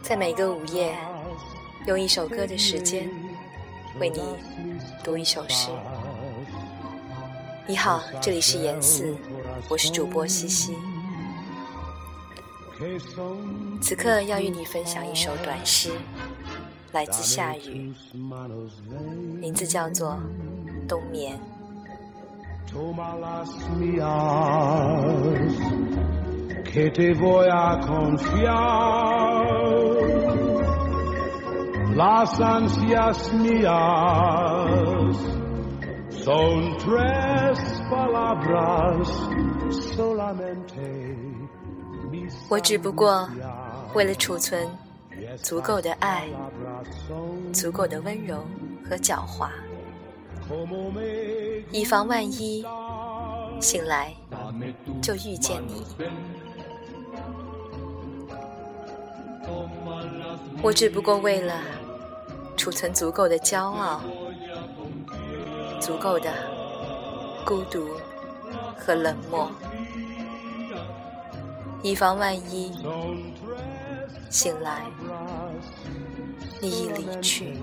在每个午夜，用一首歌的时间，为你读一首诗。你好这里是严四我是主播西西。此刻要与你分享一首短诗来自夏雨名字叫做冬眠。我只不过为了储存足够的爱、足够的温柔和狡猾，以防万一，醒来就遇见你。我只不过为了储存足够的骄傲、足够的孤独和冷漠，以防万一，醒来你已离去。